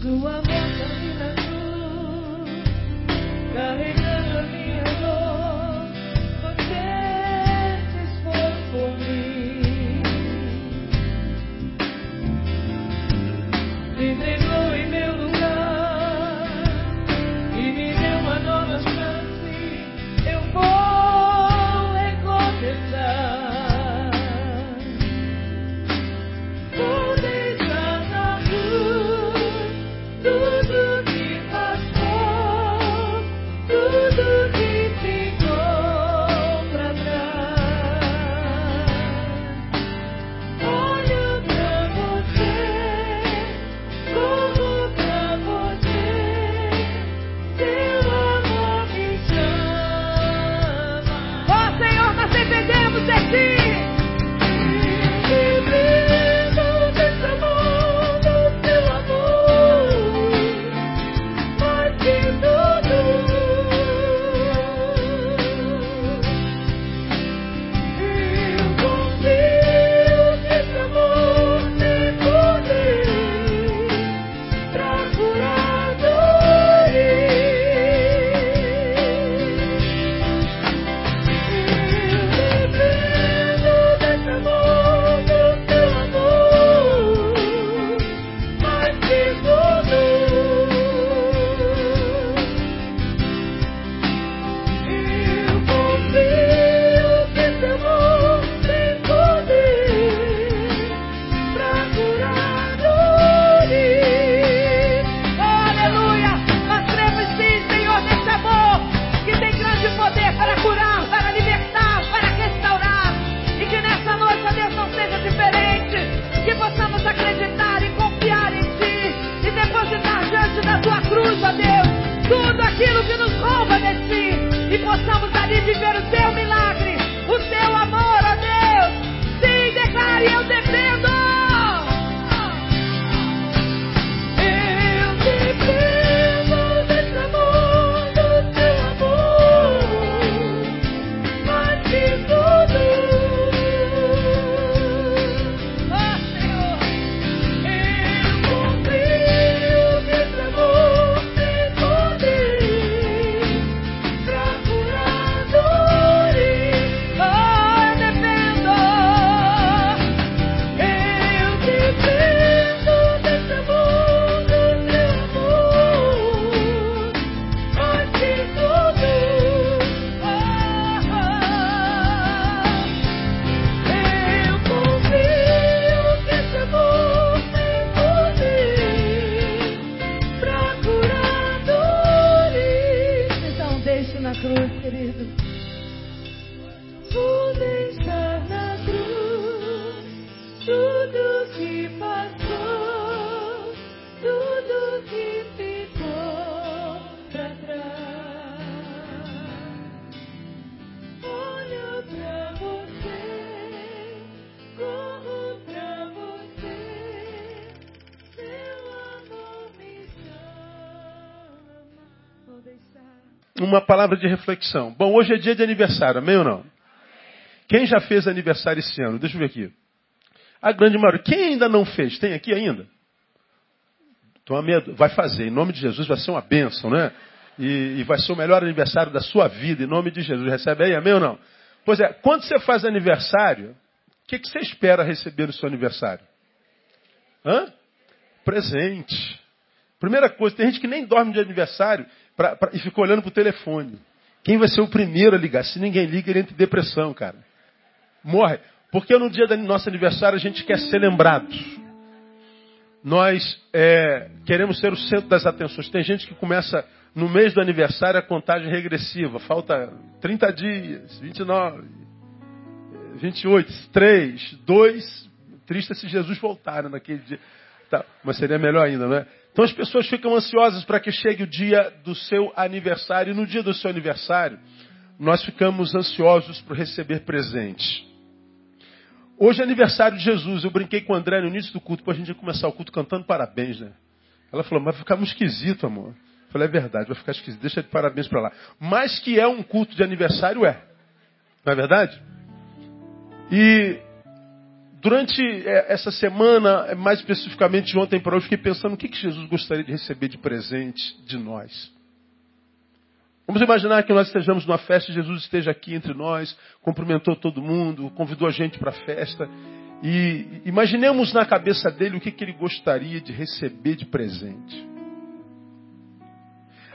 Tua morte ali Uma palavra de reflexão. Bom, hoje é dia de aniversário, amém ou não? Quem já fez aniversário esse ano? Deixa eu ver aqui. A grande maioria. Quem ainda não fez? Tem aqui ainda? Medo. Vai fazer. Em nome de Jesus vai ser uma bênção, né? E, e vai ser o melhor aniversário da sua vida. Em nome de Jesus. Recebe aí, amém ou não? Pois é, quando você faz aniversário, o que, que você espera receber no seu aniversário? Hã? Presente. Primeira coisa, tem gente que nem dorme de aniversário pra, pra- e fica olhando pro telefone. Quem vai ser o primeiro a ligar? Se ninguém liga, ele entra em depressão, cara. Morre. Porque no dia do nosso aniversário a gente quer ser lembrado. Nós é, queremos ser o centro das atenções. Tem gente que começa no mês do aniversário a contagem regressiva. Falta 30 dias, 29, 28, 3, 2. Triste se Jesus voltar né, naquele dia. Tá, mas seria melhor ainda, não é? Então as pessoas ficam ansiosas para que chegue o dia do seu aniversário. E no dia do seu aniversário, nós ficamos ansiosos por receber presente. Hoje é aniversário de Jesus. Eu brinquei com o André no início do culto, para a gente ia começar o culto cantando parabéns, né? Ela falou, mas vai ficar muito esquisito, amor. Eu falei, é verdade, vai ficar esquisito. Deixa de parabéns para lá. Mas que é um culto de aniversário, é. Não é verdade? E durante é, essa semana, mais especificamente de ontem para hoje, fiquei pensando o que, que Jesus gostaria de receber de presente de nós. Vamos imaginar que nós estejamos numa festa, Jesus esteja aqui entre nós, cumprimentou todo mundo, convidou a gente para a festa. E imaginemos na cabeça dele o que, que ele gostaria de receber de presente.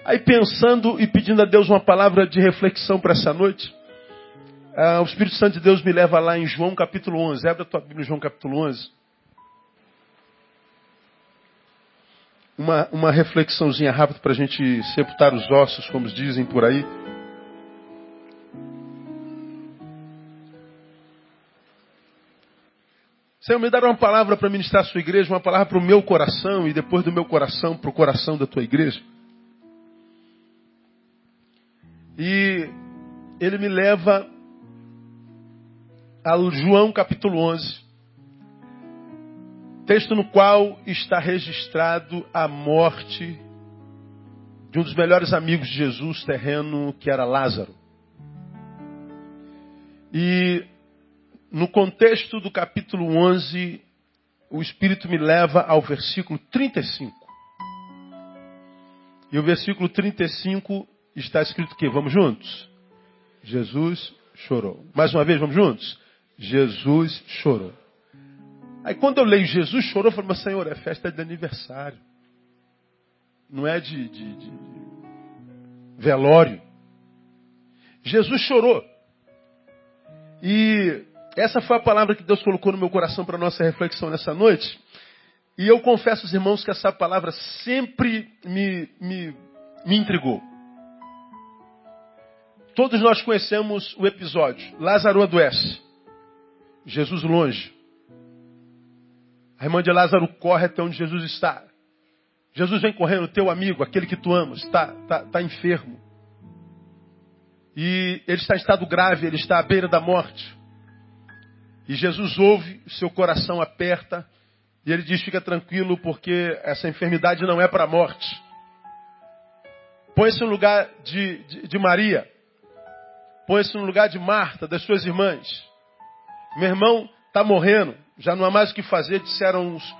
Aí pensando e pedindo a Deus uma palavra de reflexão para essa noite, ah, o Espírito Santo de Deus me leva lá em João capítulo 11. Abre a tua Bíblia João capítulo 11. Uma, uma reflexãozinha rápida para a gente sepultar os ossos, como dizem por aí. Senhor, me dar uma palavra para ministrar a sua igreja, uma palavra para o meu coração e depois do meu coração para o coração da tua igreja. E ele me leva a João capítulo 11, texto no qual está registrado a morte de um dos melhores amigos de Jesus terreno, que era Lázaro. E no contexto do capítulo 11, o Espírito me leva ao versículo 35. E o versículo 35 está escrito que vamos juntos? Jesus chorou. Mais uma vez, vamos juntos? Jesus chorou. Aí quando eu leio Jesus chorou, eu falo, mas Senhor, é festa de aniversário. Não é de, de, de velório. Jesus chorou. E essa foi a palavra que Deus colocou no meu coração para nossa reflexão nessa noite. E eu confesso aos irmãos que essa palavra sempre me, me, me intrigou. Todos nós conhecemos o episódio. Lázaro adoece. Jesus longe. A irmã de Lázaro corre até onde Jesus está. Jesus vem correndo, teu amigo, aquele que tu amas, está tá, tá enfermo. E ele está em estado grave, ele está à beira da morte. E Jesus ouve, seu coração aperta, e ele diz: Fica tranquilo, porque essa enfermidade não é para a morte. Põe-se no lugar de, de, de Maria. Põe-se no lugar de Marta, das suas irmãs. Meu irmão está morrendo, já não há mais o que fazer, disseram os,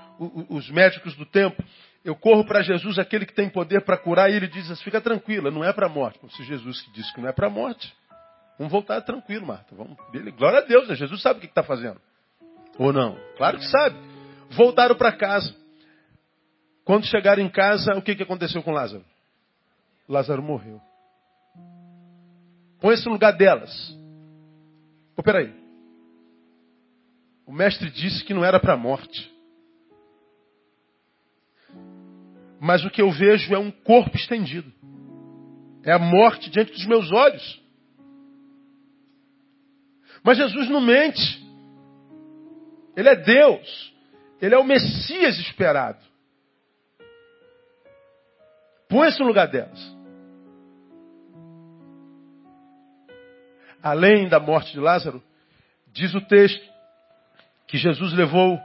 os médicos do tempo. Eu corro para Jesus, aquele que tem poder para curar, e ele diz assim, fica tranquila, não é para a morte. Se Jesus disse que não é para a morte, vamos voltar tranquilo, Marta. Vamos, glória a Deus, né? Jesus sabe o que está fazendo. Ou não? Claro que sabe. Voltaram para casa. Quando chegaram em casa, o que, que aconteceu com Lázaro? Lázaro morreu. Põe-se no lugar delas. Pô, peraí. O mestre disse que não era para a morte. Mas o que eu vejo é um corpo estendido. É a morte diante dos meus olhos. Mas Jesus não mente. Ele é Deus. Ele é o Messias esperado. Põe-se no lugar delas. Além da morte de Lázaro, diz o texto que Jesus levou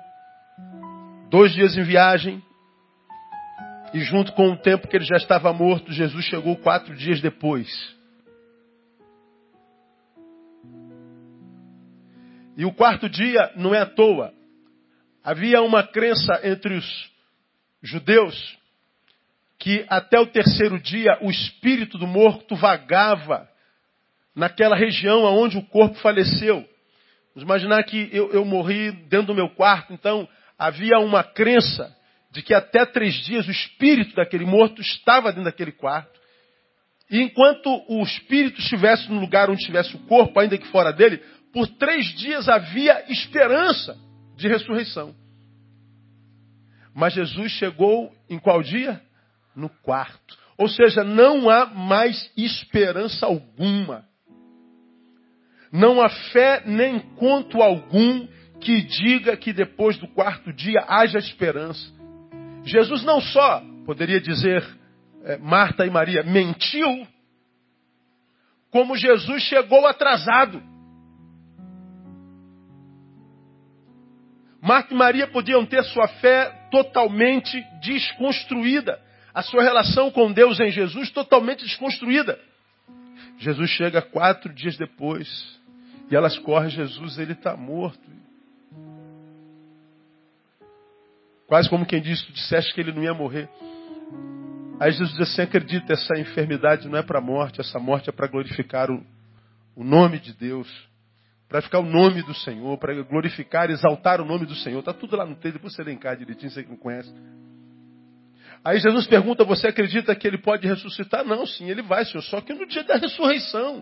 dois dias em viagem e junto com o tempo que ele já estava morto, Jesus chegou quatro dias depois. E o quarto dia não é à toa. Havia uma crença entre os judeus que até o terceiro dia o espírito do morto vagava naquela região onde o corpo faleceu. Vamos imaginar que eu, eu morri dentro do meu quarto, então havia uma crença de que até três dias o espírito daquele morto estava dentro daquele quarto. E enquanto o espírito estivesse no lugar onde estivesse o corpo, ainda que fora dele, por três dias havia esperança de ressurreição. Mas Jesus chegou em qual dia? No quarto. Ou seja, não há mais esperança alguma. Não há fé nem conto algum que diga que depois do quarto dia haja esperança. Jesus não só, poderia dizer, é, Marta e Maria, mentiu, como Jesus chegou atrasado. Marta e Maria podiam ter sua fé totalmente desconstruída, a sua relação com Deus em Jesus totalmente desconstruída. Jesus chega quatro dias depois, e elas correm, Jesus, ele está morto. Quase como quem disse, tu disseste que ele não ia morrer. Aí Jesus diz assim: acredita, essa enfermidade não é para a morte, essa morte é para glorificar o, o nome de Deus, para ficar o nome do Senhor, para glorificar, exaltar o nome do Senhor. Está tudo lá no texto, depois você elencar direitinho, você que não conhece. Aí Jesus pergunta: Você acredita que ele pode ressuscitar? Não, sim, ele vai, Senhor, só que no dia da ressurreição.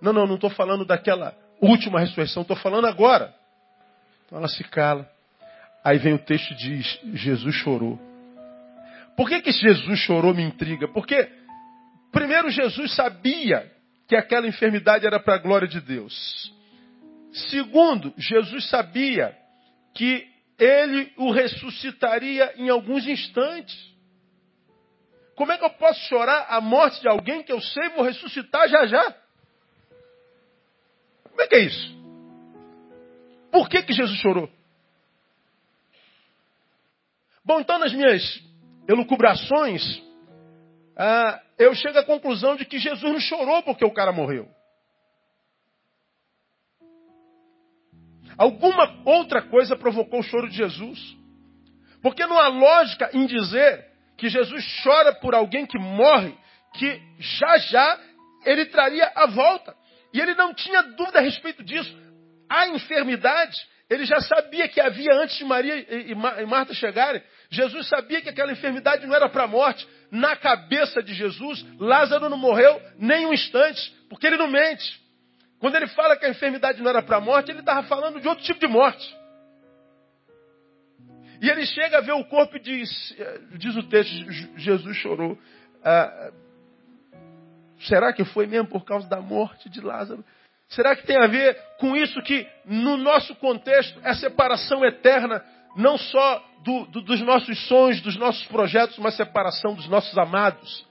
Não, não, não estou falando daquela última ressurreição, estou falando agora. Então ela se cala. Aí vem o texto e diz: Jesus chorou. Por que, que Jesus chorou me intriga? Porque, primeiro, Jesus sabia que aquela enfermidade era para a glória de Deus. Segundo, Jesus sabia que ele o ressuscitaria em alguns instantes. Como é que eu posso chorar a morte de alguém que eu sei vou ressuscitar já já? Como é que é isso? Por que, que Jesus chorou? Bom, então nas minhas elucubrações, ah, eu chego à conclusão de que Jesus não chorou porque o cara morreu. Alguma outra coisa provocou o choro de Jesus. Porque não há lógica em dizer que Jesus chora por alguém que morre, que já já ele traria a volta. E ele não tinha dúvida a respeito disso. A enfermidade, ele já sabia que havia antes de Maria e Marta chegarem. Jesus sabia que aquela enfermidade não era para a morte. Na cabeça de Jesus, Lázaro não morreu nem um instante, porque ele não mente. Quando ele fala que a enfermidade não era para a morte, ele estava falando de outro tipo de morte. E ele chega a ver o corpo e diz, diz o texto, Jesus chorou. Ah, será que foi mesmo por causa da morte de Lázaro? Será que tem a ver com isso que, no nosso contexto, é separação eterna, não só do, do, dos nossos sonhos, dos nossos projetos, mas separação dos nossos amados?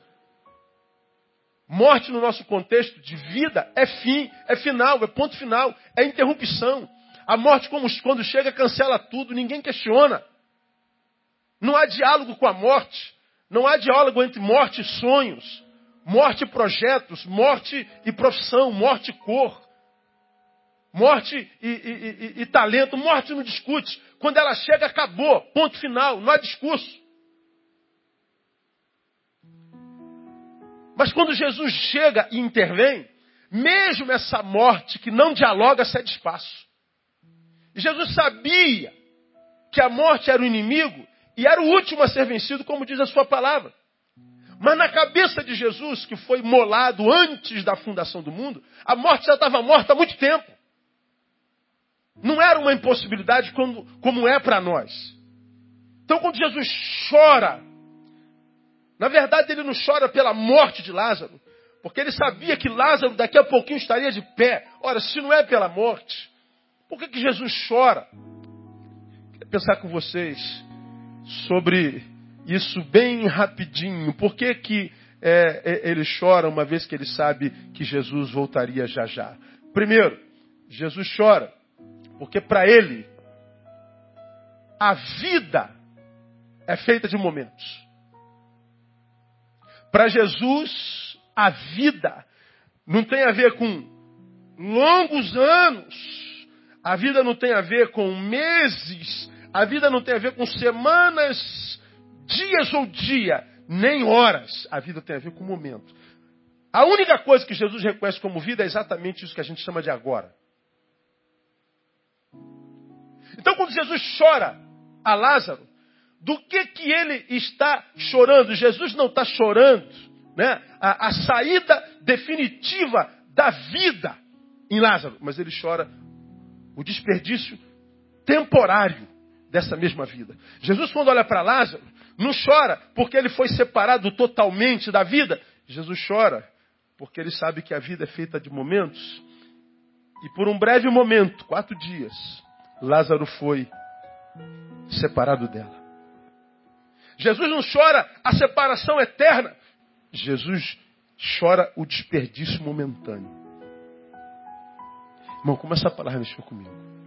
Morte no nosso contexto de vida é fim, é final, é ponto final, é interrupção. A morte, como, quando chega, cancela tudo, ninguém questiona. Não há diálogo com a morte. Não há diálogo entre morte e sonhos, morte projetos, morte e profissão, morte cor, morte e, e, e, e talento. Morte não discute. Quando ela chega, acabou. Ponto final. Não há discurso. Mas quando Jesus chega e intervém, mesmo essa morte que não dialoga cede espaço. E Jesus sabia que a morte era o inimigo e era o último a ser vencido, como diz a sua palavra. Mas na cabeça de Jesus, que foi molado antes da fundação do mundo, a morte já estava morta há muito tempo. Não era uma impossibilidade como, como é para nós. Então, quando Jesus chora na verdade, ele não chora pela morte de Lázaro, porque ele sabia que Lázaro daqui a pouquinho estaria de pé. Ora, se não é pela morte, por que, que Jesus chora? Quero pensar com vocês sobre isso bem rapidinho. Por que, que é, é, ele chora uma vez que ele sabe que Jesus voltaria já já? Primeiro, Jesus chora porque para ele a vida é feita de momentos. Para Jesus, a vida não tem a ver com longos anos, a vida não tem a ver com meses, a vida não tem a ver com semanas, dias ou dia, nem horas. A vida tem a ver com o momento. A única coisa que Jesus reconhece como vida é exatamente isso que a gente chama de agora. Então, quando Jesus chora a Lázaro, do que, que ele está chorando? Jesus não está chorando né? a, a saída definitiva da vida em Lázaro, mas ele chora o desperdício temporário dessa mesma vida. Jesus, quando olha para Lázaro, não chora porque ele foi separado totalmente da vida. Jesus chora porque ele sabe que a vida é feita de momentos. E por um breve momento, quatro dias, Lázaro foi separado dela. Jesus não chora a separação eterna. Jesus chora o desperdício momentâneo. Irmão, como essa palavra mexeu comigo?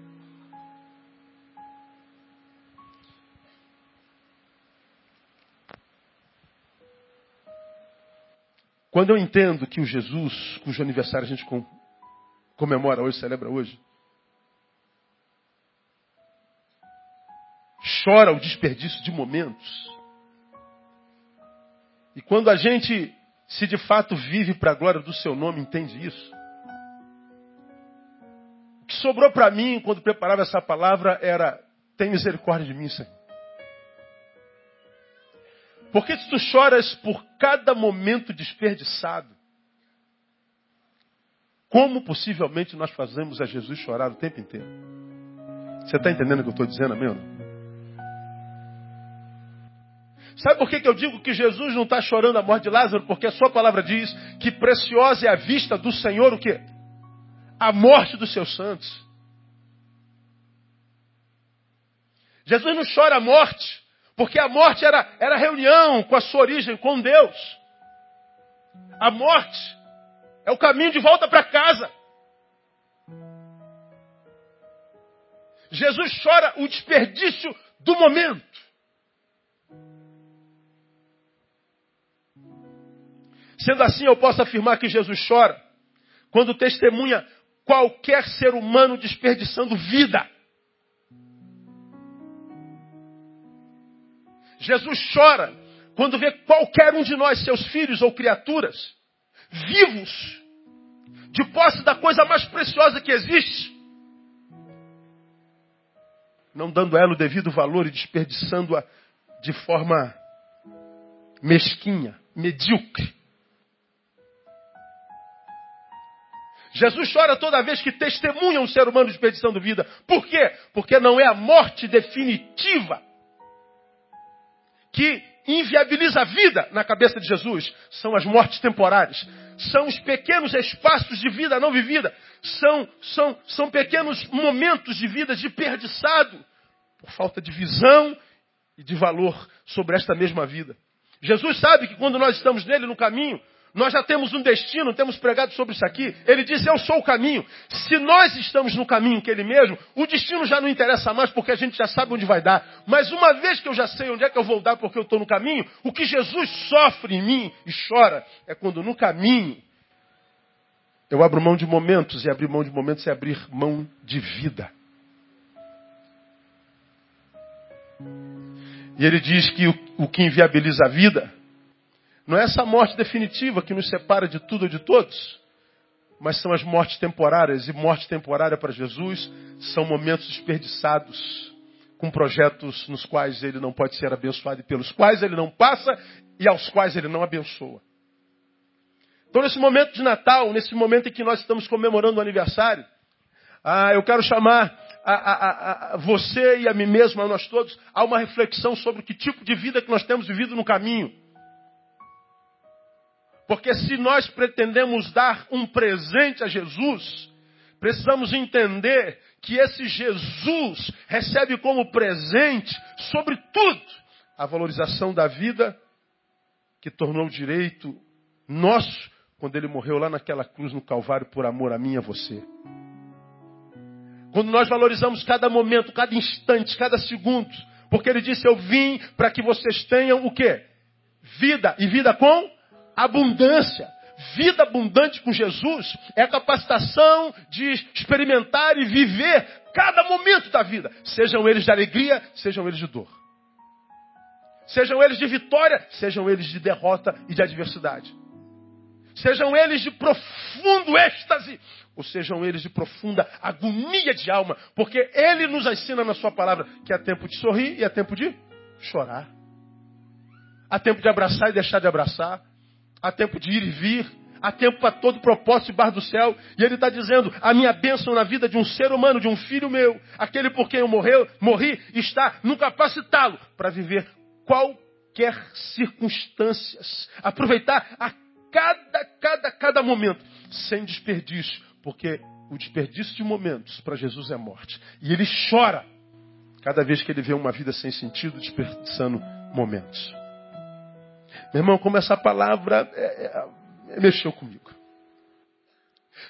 Quando eu entendo que o Jesus, cujo aniversário a gente comemora hoje, celebra hoje, chora o desperdício de momentos. E quando a gente, se de fato vive para a glória do seu nome, entende isso. O que sobrou para mim quando preparava essa palavra era: tem misericórdia de mim, Senhor. Porque se tu choras por cada momento desperdiçado, como possivelmente nós fazemos a Jesus chorar o tempo inteiro? Você está entendendo o que eu estou dizendo, amém? Sabe por que, que eu digo que Jesus não está chorando a morte de Lázaro? Porque a sua palavra diz que preciosa é a vista do Senhor o quê? A morte dos seus santos. Jesus não chora a morte porque a morte era, era reunião com a sua origem, com Deus. A morte é o caminho de volta para casa. Jesus chora o desperdício do momento. Sendo assim, eu posso afirmar que Jesus chora quando testemunha qualquer ser humano desperdiçando vida. Jesus chora quando vê qualquer um de nós, seus filhos ou criaturas, vivos, de posse da coisa mais preciosa que existe, não dando a ela o devido valor e desperdiçando-a de forma mesquinha, medíocre. Jesus chora toda vez que testemunha um ser humano desperdiçando vida. Por quê? Porque não é a morte definitiva que inviabiliza a vida na cabeça de Jesus são as mortes temporárias. São os pequenos espaços de vida não vivida. São, são, são pequenos momentos de vida desperdiçado por falta de visão e de valor sobre esta mesma vida. Jesus sabe que quando nós estamos nele no caminho, nós já temos um destino, temos pregado sobre isso aqui. Ele diz: Eu sou o caminho. Se nós estamos no caminho que Ele mesmo, o destino já não interessa mais porque a gente já sabe onde vai dar. Mas uma vez que eu já sei onde é que eu vou dar porque eu estou no caminho, o que Jesus sofre em mim e chora é quando no caminho eu abro mão de momentos, e abrir mão de momentos é abrir mão de vida. E ele diz que o, o que inviabiliza a vida não é essa morte definitiva que nos separa de tudo ou de todos, mas são as mortes temporárias. E morte temporária para Jesus são momentos desperdiçados com projetos nos quais ele não pode ser abençoado e pelos quais ele não passa e aos quais ele não abençoa. Então, nesse momento de Natal, nesse momento em que nós estamos comemorando o aniversário, ah, eu quero chamar a, a, a, você e a mim mesmo, a nós todos, a uma reflexão sobre que tipo de vida que nós temos vivido no caminho. Porque se nós pretendemos dar um presente a Jesus, precisamos entender que esse Jesus recebe como presente, sobretudo, a valorização da vida que tornou direito nosso quando ele morreu lá naquela cruz no Calvário por amor a mim e a você. Quando nós valorizamos cada momento, cada instante, cada segundo, porque ele disse: Eu vim para que vocês tenham o quê? Vida e vida com abundância. Vida abundante com Jesus é a capacitação de experimentar e viver cada momento da vida, sejam eles de alegria, sejam eles de dor. Sejam eles de vitória, sejam eles de derrota e de adversidade. Sejam eles de profundo êxtase, ou sejam eles de profunda agonia de alma, porque Ele nos ensina na Sua palavra que há tempo de sorrir e há tempo de chorar. Há tempo de abraçar e deixar de abraçar há tempo de ir e vir, há tempo para todo propósito debaixo do céu. E ele está dizendo: a minha bênção na vida de um ser humano, de um filho meu, aquele por quem eu morreu, morri, está no capacitá-lo para viver qualquer circunstâncias, aproveitar a cada, cada, cada momento, sem desperdício, porque o desperdício de momentos para Jesus é morte. E ele chora cada vez que ele vê uma vida sem sentido desperdiçando momentos. Meu irmão, como essa palavra é, é, é, mexeu comigo.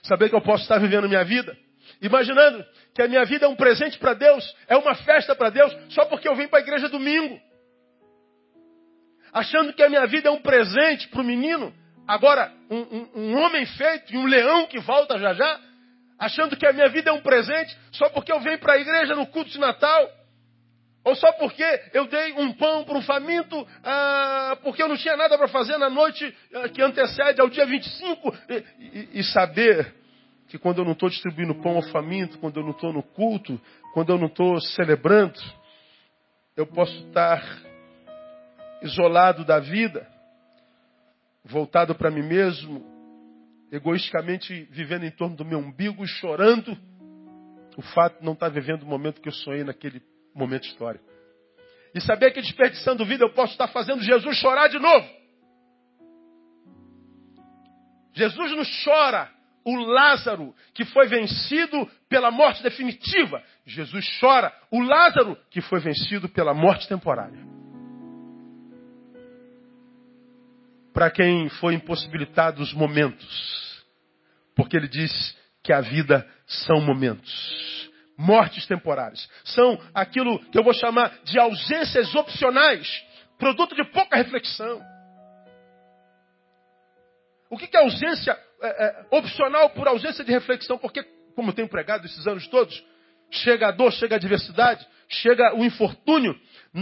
Saber que eu posso estar vivendo minha vida, imaginando que a minha vida é um presente para Deus, é uma festa para Deus, só porque eu vim para a igreja domingo. Achando que a minha vida é um presente para o menino, agora um, um, um homem feito e um leão que volta já já, achando que a minha vida é um presente só porque eu venho para a igreja no culto de Natal. Ou só porque eu dei um pão para um faminto, ah, porque eu não tinha nada para fazer na noite ah, que antecede ao dia 25. E, e, e saber que quando eu não estou distribuindo pão ao faminto, quando eu não estou no culto, quando eu não estou celebrando, eu posso estar isolado da vida, voltado para mim mesmo, egoisticamente vivendo em torno do meu umbigo e chorando o fato de não estar vivendo o momento que eu sonhei naquele momento histórico. E saber que desperdiçando vida eu posso estar fazendo Jesus chorar de novo. Jesus não chora o Lázaro que foi vencido pela morte definitiva. Jesus chora o Lázaro que foi vencido pela morte temporária. Para quem foi impossibilitado os momentos, porque ele diz que a vida são momentos mortes temporárias. São aquilo que eu vou chamar de ausências opcionais, produto de pouca reflexão. O que é ausência é, é, opcional por ausência de reflexão? Porque, como tenho pregado esses anos todos, chega a dor, chega a adversidade, chega o infortúnio,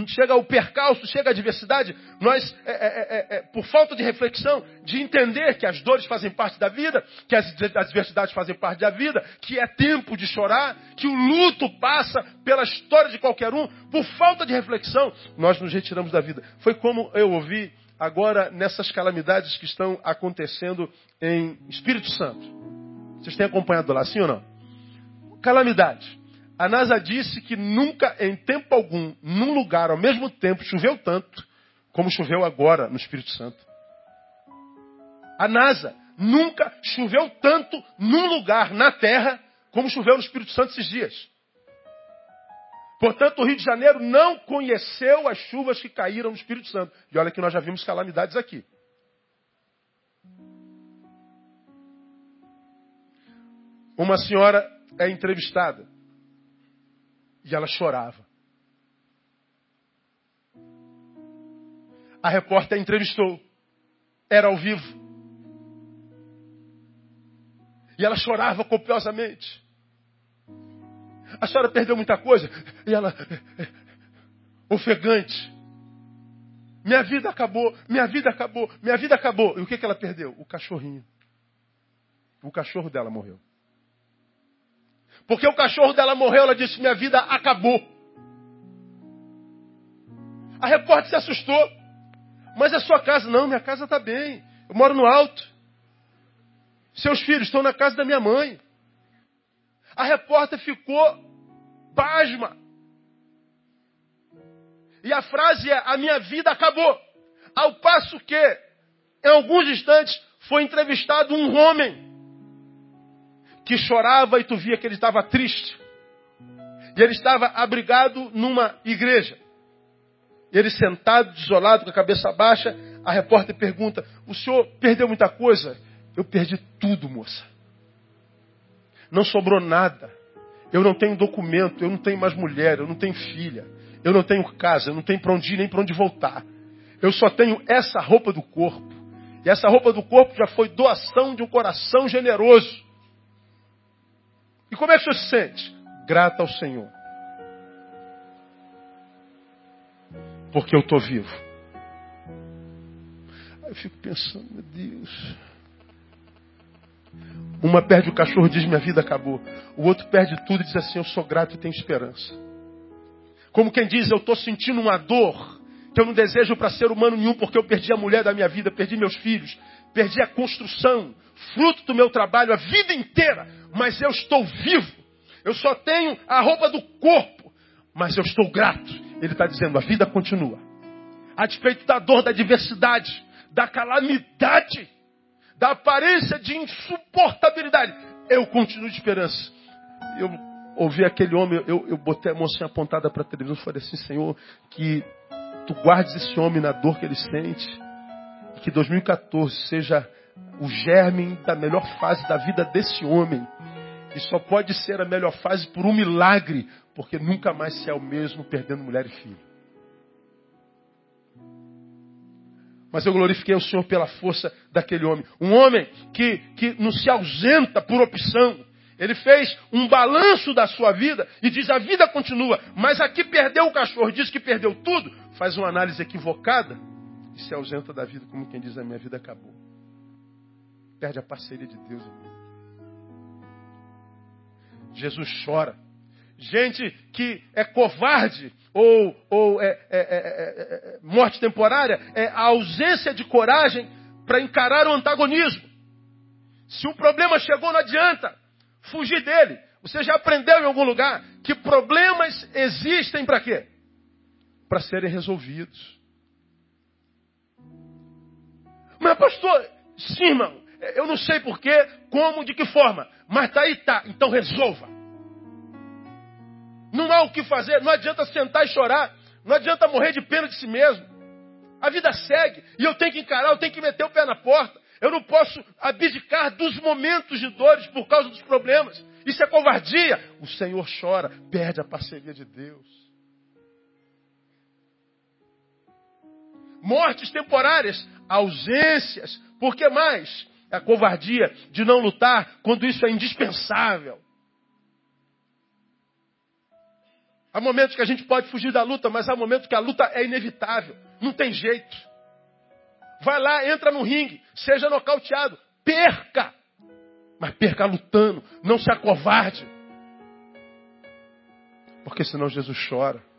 chega o percalço, chega a adversidade, nós, é, é, é, é, por falta de reflexão, de entender que as dores fazem parte da vida, que as adversidades fazem parte da vida, que é tempo de chorar, que o luto passa pela história de qualquer um, por falta de reflexão, nós nos retiramos da vida. Foi como eu ouvi agora nessas calamidades que estão acontecendo em Espírito Santo. Vocês têm acompanhado lá, sim ou não? Calamidade. A NASA disse que nunca, em tempo algum, num lugar ao mesmo tempo, choveu tanto como choveu agora no Espírito Santo. A NASA nunca choveu tanto num lugar na Terra como choveu no Espírito Santo esses dias. Portanto, o Rio de Janeiro não conheceu as chuvas que caíram no Espírito Santo. E olha que nós já vimos calamidades aqui. Uma senhora é entrevistada e ela chorava. A repórter a entrevistou. Era ao vivo. E ela chorava copiosamente. A senhora perdeu muita coisa. E ela, ofegante. Minha vida acabou, minha vida acabou, minha vida acabou. E o que, que ela perdeu? O cachorrinho. O cachorro dela morreu. Porque o cachorro dela morreu, ela disse: Minha vida acabou. A repórter se assustou. Mas a sua casa? Não, minha casa está bem. Eu moro no alto. Seus filhos estão na casa da minha mãe. A repórter ficou pasma. E a frase é: A minha vida acabou. Ao passo que, em alguns instantes, foi entrevistado um homem que chorava e tu via que ele estava triste. E ele estava abrigado numa igreja. Ele sentado, desolado, com a cabeça baixa, a repórter pergunta: O senhor perdeu muita coisa? Eu perdi tudo, moça. Não sobrou nada. Eu não tenho documento, eu não tenho mais mulher, eu não tenho filha, eu não tenho casa, eu não tenho para onde ir nem para onde voltar. Eu só tenho essa roupa do corpo. E essa roupa do corpo já foi doação de um coração generoso. E como é que você se sente? Grata ao Senhor. Porque eu estou vivo. Aí eu fico pensando, meu Deus. Uma perde o cachorro e diz: Minha vida acabou. O outro perde tudo e diz assim: Eu sou grato e tenho esperança. Como quem diz: Eu estou sentindo uma dor que eu não desejo para ser humano nenhum, porque eu perdi a mulher da minha vida, perdi meus filhos, perdi a construção, fruto do meu trabalho a vida inteira, mas eu estou vivo. Eu só tenho a roupa do corpo, mas eu estou grato. Ele está dizendo: a vida continua. A despeito da dor, da adversidade, da calamidade, da aparência de insuportabilidade, eu continuo de esperança. Eu ouvi aquele homem, eu, eu botei a mão assim apontada para a televisão e falei assim: Senhor, que tu guardes esse homem na dor que ele sente, e que 2014 seja o germe da melhor fase da vida desse homem. E só pode ser a melhor fase por um milagre, porque nunca mais se é o mesmo perdendo mulher e filho. Mas eu glorifiquei o Senhor pela força daquele homem. Um homem que, que não se ausenta por opção. Ele fez um balanço da sua vida e diz: a vida continua, mas aqui perdeu o cachorro, diz que perdeu tudo, faz uma análise equivocada e se ausenta da vida, como quem diz: a minha vida acabou. Perde a parceria de Deus. Jesus chora. Gente que é covarde ou, ou é, é, é, morte temporária é a ausência de coragem para encarar o antagonismo. Se um problema chegou, não adianta fugir dele. Você já aprendeu em algum lugar que problemas existem para quê? Para serem resolvidos. Mas, pastor, sim, irmão, eu não sei porquê, como, de que forma, mas tá aí, tá, então resolva. Não há o que fazer, não adianta sentar e chorar, não adianta morrer de pena de si mesmo. A vida segue e eu tenho que encarar, eu tenho que meter o pé na porta. Eu não posso abdicar dos momentos de dores por causa dos problemas. Isso é covardia. O Senhor chora, perde a parceria de Deus. Mortes temporárias, ausências. Por que mais? A covardia de não lutar quando isso é indispensável. Há momentos que a gente pode fugir da luta, mas há momentos que a luta é inevitável. Não tem jeito. Vai lá, entra no ringue, seja nocauteado, perca. Mas perca lutando, não se acovarde. Porque senão Jesus chora.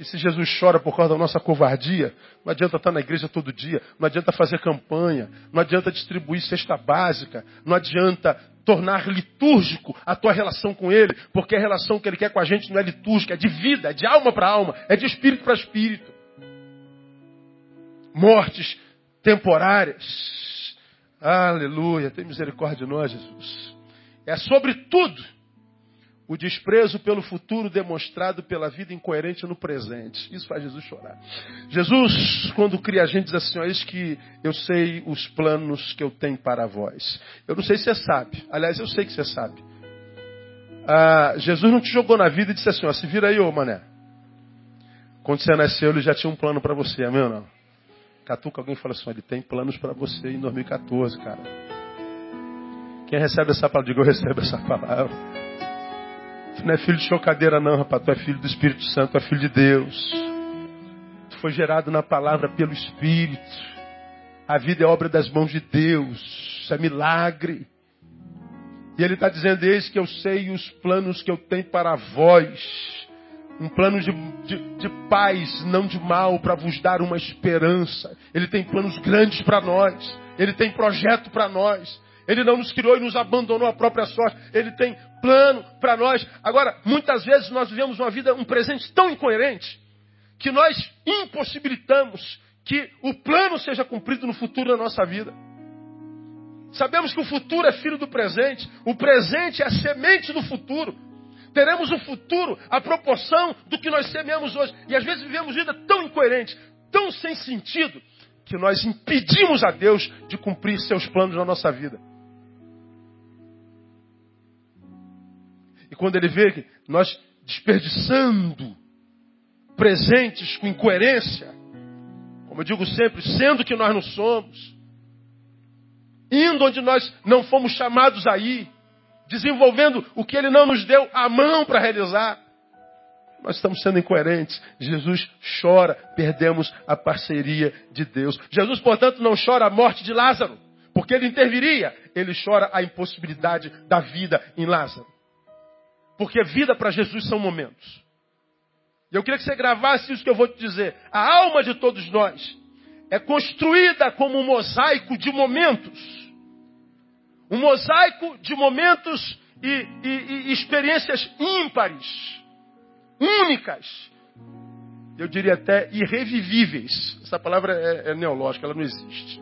E se Jesus chora por causa da nossa covardia, não adianta estar na igreja todo dia, não adianta fazer campanha, não adianta distribuir cesta básica, não adianta tornar litúrgico a tua relação com Ele, porque a relação que Ele quer com a gente não é litúrgica, é de vida, é de alma para alma, é de espírito para espírito mortes temporárias. Aleluia, tem misericórdia de nós, Jesus. É sobretudo o desprezo pelo futuro demonstrado pela vida incoerente no presente. Isso faz Jesus chorar. Jesus, quando cria a gente, diz assim: ó, eis que eu sei os planos que eu tenho para vós. Eu não sei se você sabe. Aliás, eu sei que você sabe. Ah, Jesus não te jogou na vida e disse assim: ó, se vira aí, ô mané. Quando você nasceu, ele já tinha um plano para você, amém ou não? Catuca alguém fala assim, ele tem planos para você em 2014, cara. Quem recebe essa palavra, diga eu recebo essa palavra. Tu não é filho de chocadeira não, rapaz. Tu é filho do Espírito Santo, tu é filho de Deus. Tu foi gerado na palavra pelo Espírito. A vida é obra das mãos de Deus. Isso é milagre. E ele está dizendo, eis que eu sei os planos que eu tenho para vós um plano de, de, de paz, não de mal, para vos dar uma esperança. Ele tem planos grandes para nós. Ele tem projeto para nós. Ele não nos criou e nos abandonou à própria sorte. Ele tem plano para nós. Agora, muitas vezes nós vivemos uma vida, um presente tão incoerente, que nós impossibilitamos que o plano seja cumprido no futuro da nossa vida. Sabemos que o futuro é filho do presente, o presente é a semente do futuro. Teremos um futuro à proporção do que nós semeamos hoje. E às vezes vivemos vida tão incoerente, tão sem sentido, que nós impedimos a Deus de cumprir seus planos na nossa vida. Quando ele vê que nós desperdiçando presentes com incoerência, como eu digo sempre, sendo que nós não somos, indo onde nós não fomos chamados a ir, desenvolvendo o que ele não nos deu a mão para realizar. Nós estamos sendo incoerentes. Jesus chora, perdemos a parceria de Deus. Jesus, portanto, não chora a morte de Lázaro, porque ele interviria. Ele chora a impossibilidade da vida em Lázaro. Porque vida para Jesus são momentos. E eu queria que você gravasse isso que eu vou te dizer. A alma de todos nós é construída como um mosaico de momentos. Um mosaico de momentos e, e, e experiências ímpares, únicas. Eu diria até irrevivíveis. Essa palavra é, é neológica, ela não existe.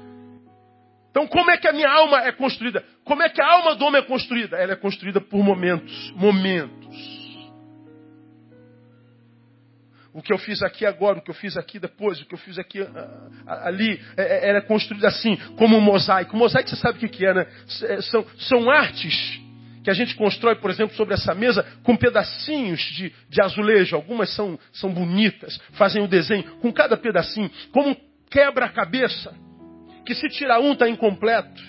Então, como é que a minha alma é construída? Como é que a alma do homem é construída? Ela é construída por momentos. Momentos. O que eu fiz aqui agora, o que eu fiz aqui depois, o que eu fiz aqui ali, é, é, é construído assim, como um mosaico. O mosaico você sabe o que é, né? É, são, são artes que a gente constrói, por exemplo, sobre essa mesa com pedacinhos de, de azulejo. Algumas são, são bonitas, fazem o desenho com cada pedacinho, como um quebra-cabeça, que se tirar um está incompleto.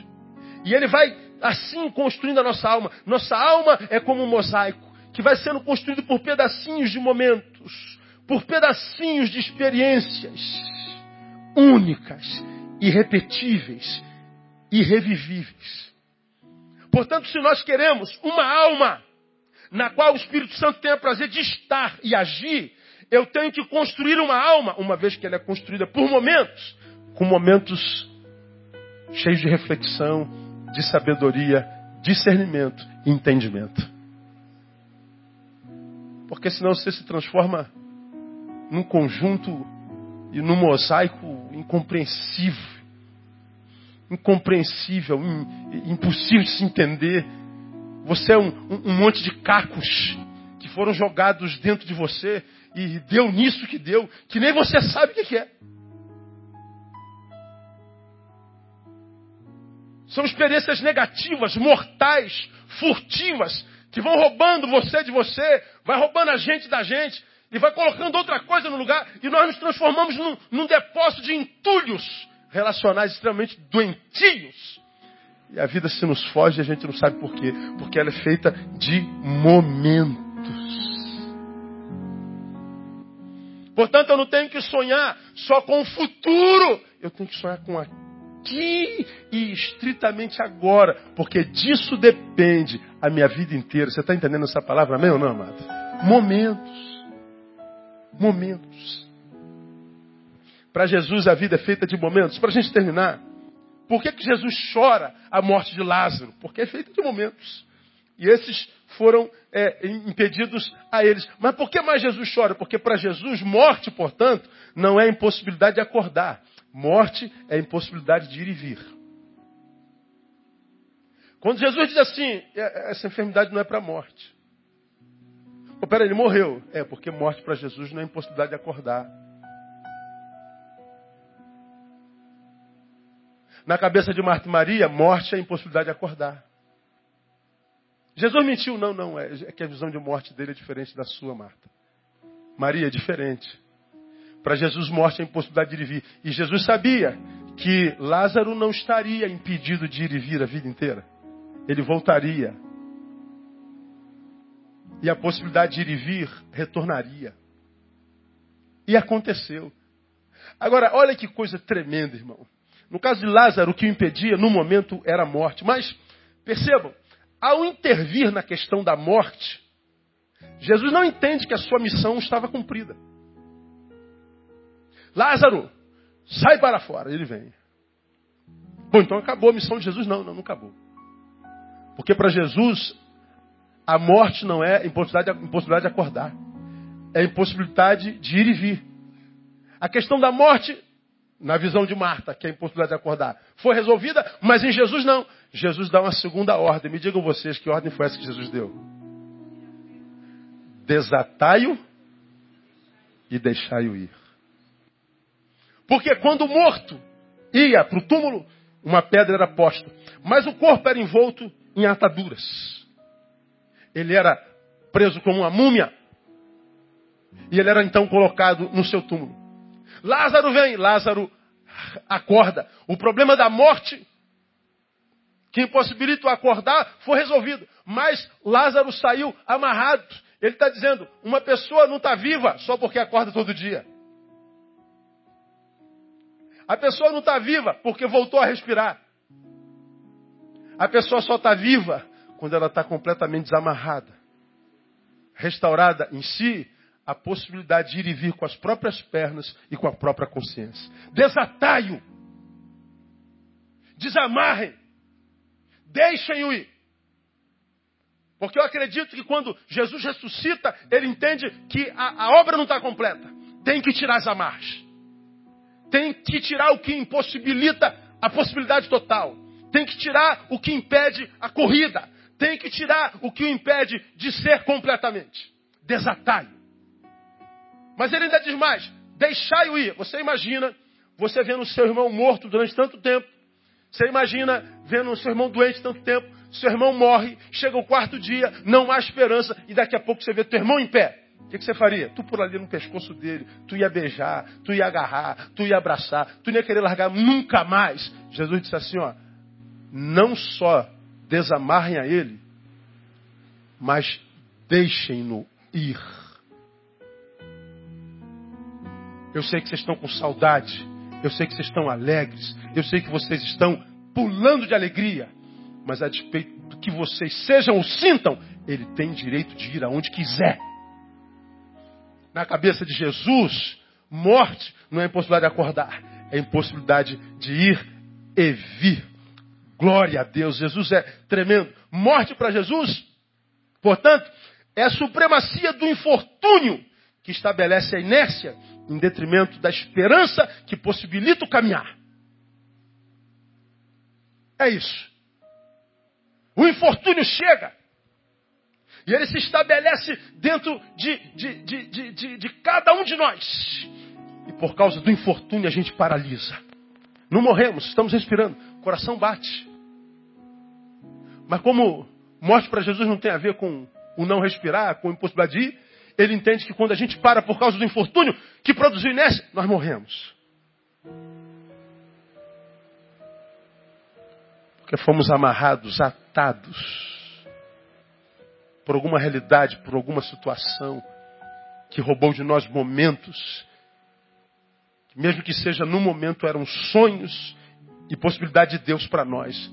E ele vai assim construindo a nossa alma. Nossa alma é como um mosaico que vai sendo construído por pedacinhos de momentos, por pedacinhos de experiências únicas, irrepetíveis, irrevivíveis. Portanto, se nós queremos uma alma na qual o Espírito Santo tenha prazer de estar e agir, eu tenho que construir uma alma, uma vez que ela é construída por momentos, com momentos cheios de reflexão, de sabedoria, discernimento e entendimento. Porque senão você se transforma num conjunto e num mosaico incompreensível. Incompreensível, impossível de se entender. Você é um, um, um monte de cacos que foram jogados dentro de você e deu nisso que deu, que nem você sabe o que é. São experiências negativas, mortais, furtivas, que vão roubando você de você, vai roubando a gente da gente, e vai colocando outra coisa no lugar, e nós nos transformamos num, num depósito de entulhos relacionais extremamente doentios. E a vida se nos foge e a gente não sabe por quê. Porque ela é feita de momentos. Portanto, eu não tenho que sonhar só com o futuro. Eu tenho que sonhar com aqui e estritamente agora. Porque disso depende a minha vida inteira. Você está entendendo essa palavra, amém ou não, amado? Momentos momentos. Para Jesus a vida é feita de momentos. Para a gente terminar, por que, que Jesus chora a morte de Lázaro? Porque é feita de momentos. E esses foram é, impedidos a eles. Mas por que mais Jesus chora? Porque para Jesus, morte, portanto, não é impossibilidade de acordar. Morte é impossibilidade de ir e vir. Quando Jesus diz assim, é, essa enfermidade não é para a morte. Oh, peraí, ele morreu. É, porque morte para Jesus não é impossibilidade de acordar. Na cabeça de Marta e Maria, morte é impossibilidade de acordar. Jesus mentiu? Não, não. É, é que a visão de morte dele é diferente da sua, Marta. Maria é diferente. Para Jesus, morte é impossibilidade de ir e vir. E Jesus sabia que Lázaro não estaria impedido de ir e vir a vida inteira. Ele voltaria e a possibilidade de ir e vir retornaria. E aconteceu. Agora, olha que coisa tremenda, irmão. No caso de Lázaro, o que o impedia no momento era a morte. Mas, percebam, ao intervir na questão da morte, Jesus não entende que a sua missão estava cumprida. Lázaro, sai para fora. Ele vem. Bom, então acabou a missão de Jesus? Não, não, não acabou. Porque para Jesus a morte não é impossibilidade, impossibilidade de acordar. É impossibilidade de ir e vir. A questão da morte, na visão de Marta, que é a impossibilidade de acordar, foi resolvida, mas em Jesus não. Jesus dá uma segunda ordem. Me digam vocês que ordem foi essa que Jesus deu? Desatai-o e deixai-o ir. Porque quando o morto ia para o túmulo, uma pedra era posta, mas o corpo era envolto em ataduras. Ele era preso como uma múmia. E ele era então colocado no seu túmulo. Lázaro vem, Lázaro acorda. O problema da morte, que impossibilita o acordar, foi resolvido. Mas Lázaro saiu amarrado. Ele está dizendo: uma pessoa não está viva só porque acorda todo dia. A pessoa não está viva porque voltou a respirar. A pessoa só está viva quando ela está completamente desamarrada, restaurada em si, a possibilidade de ir e vir com as próprias pernas e com a própria consciência. Desatai-o. Desamarrem. Deixem-o ir. Porque eu acredito que quando Jesus ressuscita, ele entende que a, a obra não está completa. Tem que tirar as amarras. Tem que tirar o que impossibilita a possibilidade total. Tem que tirar o que impede a corrida tem que tirar o que o impede de ser completamente. Desatai. Mas ele ainda diz mais: deixai-o ir. Você imagina você vendo seu irmão morto durante tanto tempo. Você imagina vendo seu irmão doente tanto tempo. Seu irmão morre, chega o quarto dia, não há esperança, e daqui a pouco você vê teu irmão em pé. O que, que, você faria? Tu por ali no pescoço dele, tu ia beijar, tu ia agarrar, tu ia abraçar, tu ia querer largar nunca mais. Jesus disse assim: ó, não só desamarrem a ele, mas deixem-no ir. Eu sei que vocês estão com saudade. Eu sei que vocês estão alegres. Eu sei que vocês estão pulando de alegria. Mas a despeito do que vocês sejam ou sintam, ele tem direito de ir aonde quiser. Na cabeça de Jesus, morte não é impossibilidade de acordar, é impossibilidade de ir e vir. Glória a Deus, Jesus é tremendo. Morte para Jesus, portanto, é a supremacia do infortúnio que estabelece a inércia em detrimento da esperança que possibilita o caminhar. É isso. O infortúnio chega. E ele se estabelece dentro de, de, de, de, de cada um de nós. E por causa do infortúnio a gente paralisa. Não morremos, estamos respirando. O coração bate. Mas como morte para Jesus não tem a ver com o não respirar, com a impossibilidade de ir, ele entende que quando a gente para por causa do infortúnio que produziu inércia, nós morremos. Porque fomos amarrados, atados por alguma realidade, por alguma situação que roubou de nós momentos, que mesmo que seja no momento eram sonhos e possibilidade de Deus para nós.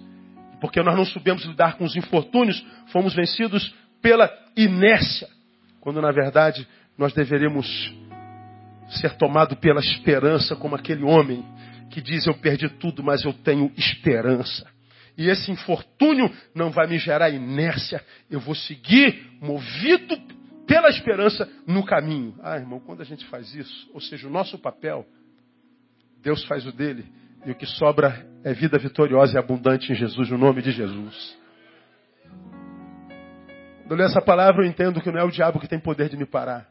Porque nós não soubemos lidar com os infortúnios, fomos vencidos pela inércia quando na verdade nós deveríamos ser tomados pela esperança, como aquele homem que diz: Eu perdi tudo, mas eu tenho esperança. E esse infortúnio não vai me gerar inércia, eu vou seguir movido pela esperança no caminho. Ah, irmão, quando a gente faz isso, ou seja, o nosso papel, Deus faz o dele, e o que sobra é vida vitoriosa e abundante em Jesus, no nome de Jesus. Quando eu leio essa palavra, eu entendo que não é o diabo que tem poder de me parar.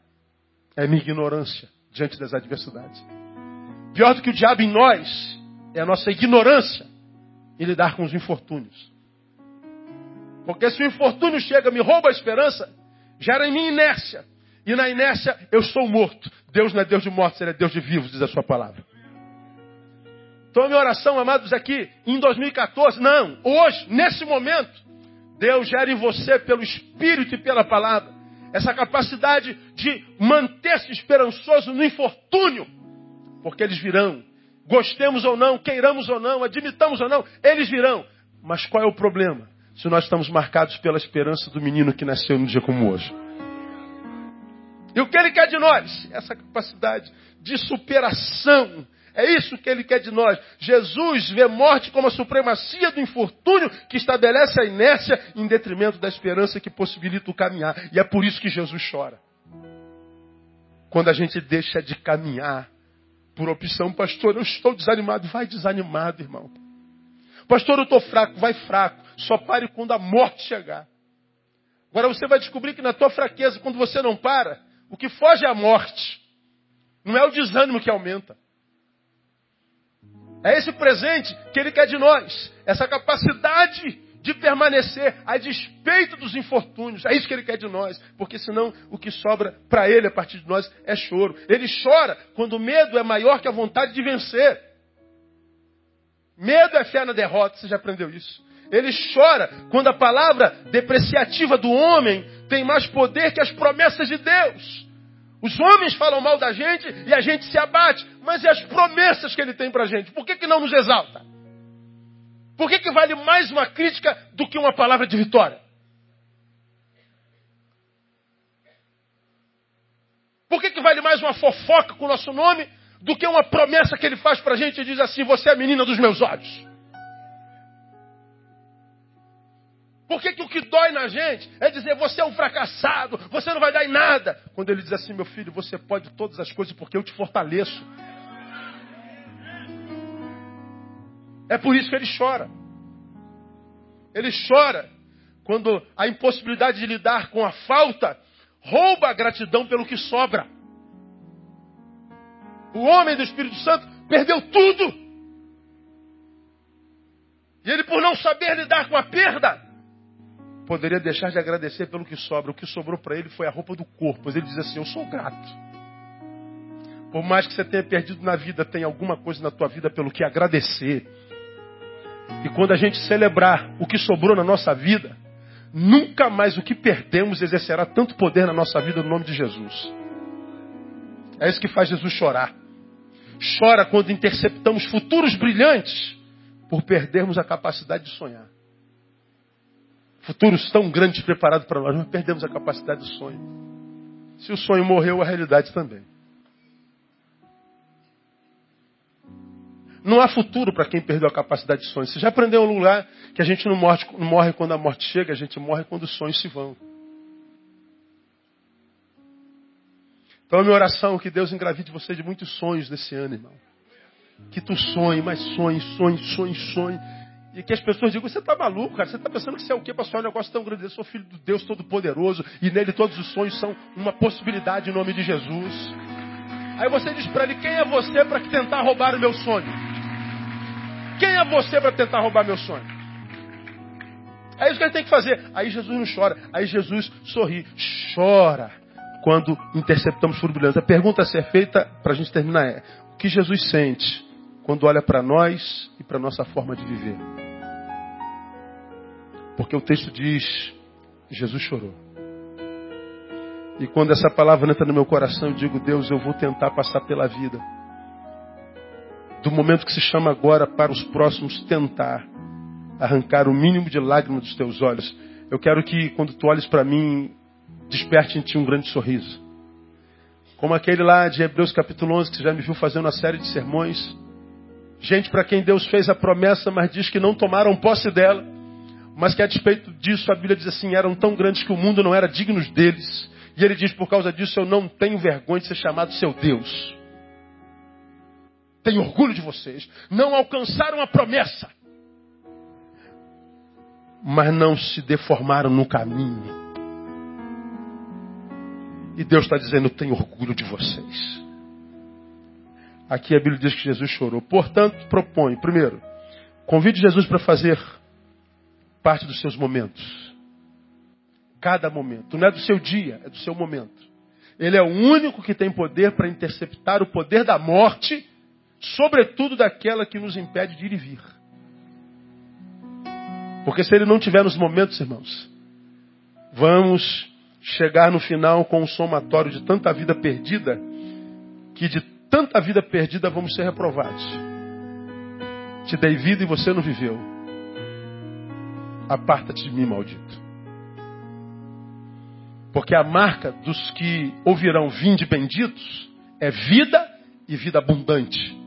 É minha ignorância diante das adversidades. Pior do que o diabo em nós é a nossa ignorância em lidar com os infortúnios. Porque se o infortúnio chega, me rouba a esperança, gera em mim inércia. E na inércia eu sou morto. Deus não é Deus de mortos, Ele é Deus de vivos, diz a sua palavra. Então a minha oração, amados, aqui em 2014, não, hoje, nesse momento, Deus gera em você pelo Espírito e pela palavra essa capacidade de manter-se esperançoso no infortúnio, porque eles virão. Gostemos ou não, queiramos ou não, admitamos ou não, eles virão. Mas qual é o problema? Se nós estamos marcados pela esperança do menino que nasceu num dia como hoje. E o que ele quer de nós? Essa capacidade de superação é isso que ele quer de nós. Jesus vê morte como a supremacia do infortúnio que estabelece a inércia em detrimento da esperança que possibilita o caminhar. E é por isso que Jesus chora. Quando a gente deixa de caminhar por opção, pastor, eu estou desanimado. Vai desanimado, irmão. Pastor, eu estou fraco. Vai fraco. Só pare quando a morte chegar. Agora você vai descobrir que na tua fraqueza, quando você não para, o que foge é a morte. Não é o desânimo que aumenta. É esse presente que Ele quer de nós. Essa capacidade de permanecer a despeito dos infortúnios. É isso que Ele quer de nós. Porque senão o que sobra para Ele a partir de nós é choro. Ele chora quando o medo é maior que a vontade de vencer. Medo é fé na derrota. Você já aprendeu isso. Ele chora quando a palavra depreciativa do homem tem mais poder que as promessas de Deus. Os homens falam mal da gente e a gente se abate. Mas e as promessas que ele tem para a gente? Por que, que não nos exalta? Por que, que vale mais uma crítica do que uma palavra de vitória? Por que, que vale mais uma fofoca com o nosso nome do que uma promessa que ele faz para a gente e diz assim: Você é a menina dos meus olhos? Por que, que o que dói na gente é dizer você é um fracassado, você não vai dar em nada? Quando ele diz assim, meu filho, você pode todas as coisas porque eu te fortaleço. É por isso que ele chora. Ele chora quando a impossibilidade de lidar com a falta rouba a gratidão pelo que sobra. O homem do Espírito Santo perdeu tudo. E ele, por não saber lidar com a perda, poderia deixar de agradecer pelo que sobra. O que sobrou para ele foi a roupa do corpo. Pois ele diz assim: Eu sou grato. Por mais que você tenha perdido na vida, tem alguma coisa na tua vida pelo que agradecer. E quando a gente celebrar o que sobrou na nossa vida, nunca mais o que perdemos exercerá tanto poder na nossa vida no nome de Jesus. É isso que faz Jesus chorar. Chora quando interceptamos futuros brilhantes por perdermos a capacidade de sonhar. Futuros tão grandes preparados para nós, mas perdemos a capacidade de sonho. Se o sonho morreu, a realidade também. Não há futuro para quem perdeu a capacidade de sonho. Você já aprendeu um lugar que a gente não morre, não morre quando a morte chega, a gente morre quando os sonhos se vão. Então a minha oração é que Deus engravide você de muitos sonhos nesse ano, irmão. Que tu sonhe, mais sonhe, sonhe, sonhe, sonhe. E que as pessoas digam, você está maluco, cara. Você está pensando que você é o quê para sonhar um negócio tão grande? Eu sou filho do Deus Todo-Poderoso e nele todos os sonhos são uma possibilidade em nome de Jesus. Aí você diz para ele, quem é você para tentar roubar o meu sonho? Quem é você para tentar roubar meu sonho? É isso que a gente tem que fazer. Aí Jesus não chora. Aí Jesus sorri. Chora quando interceptamos turbulência. A pergunta a ser feita para a gente terminar é: o que Jesus sente quando olha para nós e para nossa forma de viver? Porque o texto diz: Jesus chorou. E quando essa palavra entra no meu coração, eu digo: Deus, eu vou tentar passar pela vida do momento que se chama agora para os próximos tentar arrancar o mínimo de lágrima dos teus olhos. Eu quero que quando tu olhes para mim, desperte em ti um grande sorriso. Como aquele lá de Hebreus capítulo 11 que você já me viu fazendo uma série de sermões. Gente para quem Deus fez a promessa, mas diz que não tomaram posse dela. Mas que a despeito disso, a Bíblia diz assim, eram tão grandes que o mundo não era digno deles. E ele diz, por causa disso, eu não tenho vergonha de ser chamado seu Deus tenho orgulho de vocês. Não alcançaram a promessa. Mas não se deformaram no caminho. E Deus está dizendo: tenho orgulho de vocês. Aqui a Bíblia diz que Jesus chorou. Portanto, propõe, primeiro, convide Jesus para fazer parte dos seus momentos. Cada momento. Não é do seu dia, é do seu momento. Ele é o único que tem poder para interceptar o poder da morte sobretudo daquela que nos impede de ir e vir. Porque se ele não tiver nos momentos, irmãos, vamos chegar no final com um somatório de tanta vida perdida, que de tanta vida perdida vamos ser reprovados. Te dei vida e você não viveu. Aparta-te de mim, maldito. Porque a marca dos que ouvirão vinde benditos é vida e vida abundante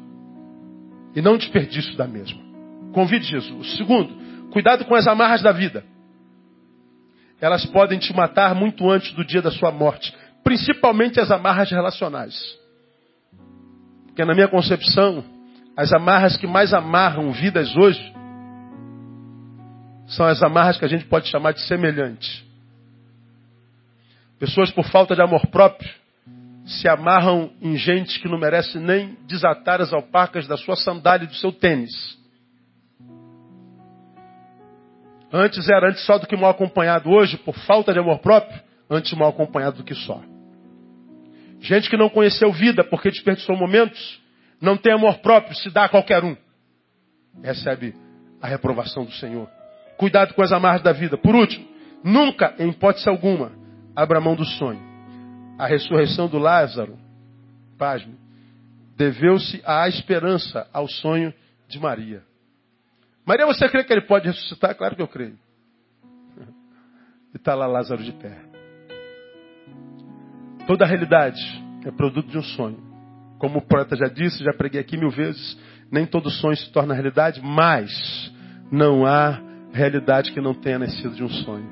e não desperdício da mesma. Convide Jesus. Segundo, cuidado com as amarras da vida. Elas podem te matar muito antes do dia da sua morte, principalmente as amarras relacionais. Porque na minha concepção, as amarras que mais amarram vidas hoje são as amarras que a gente pode chamar de semelhantes. Pessoas por falta de amor próprio se amarram em gente que não merece nem desatar as alpacas da sua sandália e do seu tênis. Antes era antes só do que mal acompanhado, hoje, por falta de amor próprio, antes mal acompanhado do que só. Gente que não conheceu vida porque desperdiçou momentos, não tem amor próprio, se dá a qualquer um. Recebe a reprovação do Senhor. Cuidado com as amarras da vida. Por último, nunca, em hipótese alguma, abra mão do sonho a ressurreição do Lázaro, pasme, deveu-se à esperança, ao sonho de Maria. Maria, você crê que ele pode ressuscitar? Claro que eu creio. E está lá Lázaro de pé. Toda a realidade é produto de um sonho. Como o poeta já disse, já preguei aqui mil vezes, nem todo sonho se torna realidade, mas não há realidade que não tenha nascido de um sonho.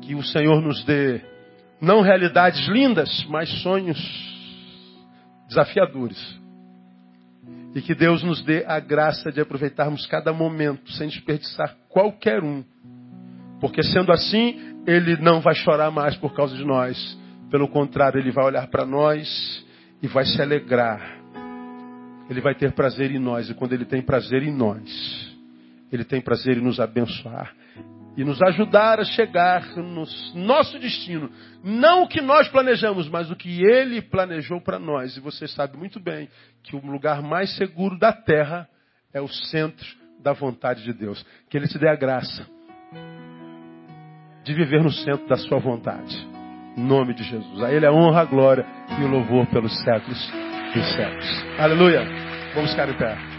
Que o Senhor nos dê não realidades lindas, mas sonhos desafiadores. E que Deus nos dê a graça de aproveitarmos cada momento sem desperdiçar qualquer um. Porque sendo assim, Ele não vai chorar mais por causa de nós. Pelo contrário, Ele vai olhar para nós e vai se alegrar. Ele vai ter prazer em nós. E quando Ele tem prazer em nós, Ele tem prazer em nos abençoar e nos ajudar a chegar no nosso destino. Não o que nós planejamos, mas o que Ele planejou para nós. E você sabe muito bem que o lugar mais seguro da terra é o centro da vontade de Deus. Que Ele te dê a graça de viver no centro da sua vontade. Em nome de Jesus. A Ele a honra, a glória e o louvor pelos séculos dos séculos. Aleluia. Vamos ficar em pé.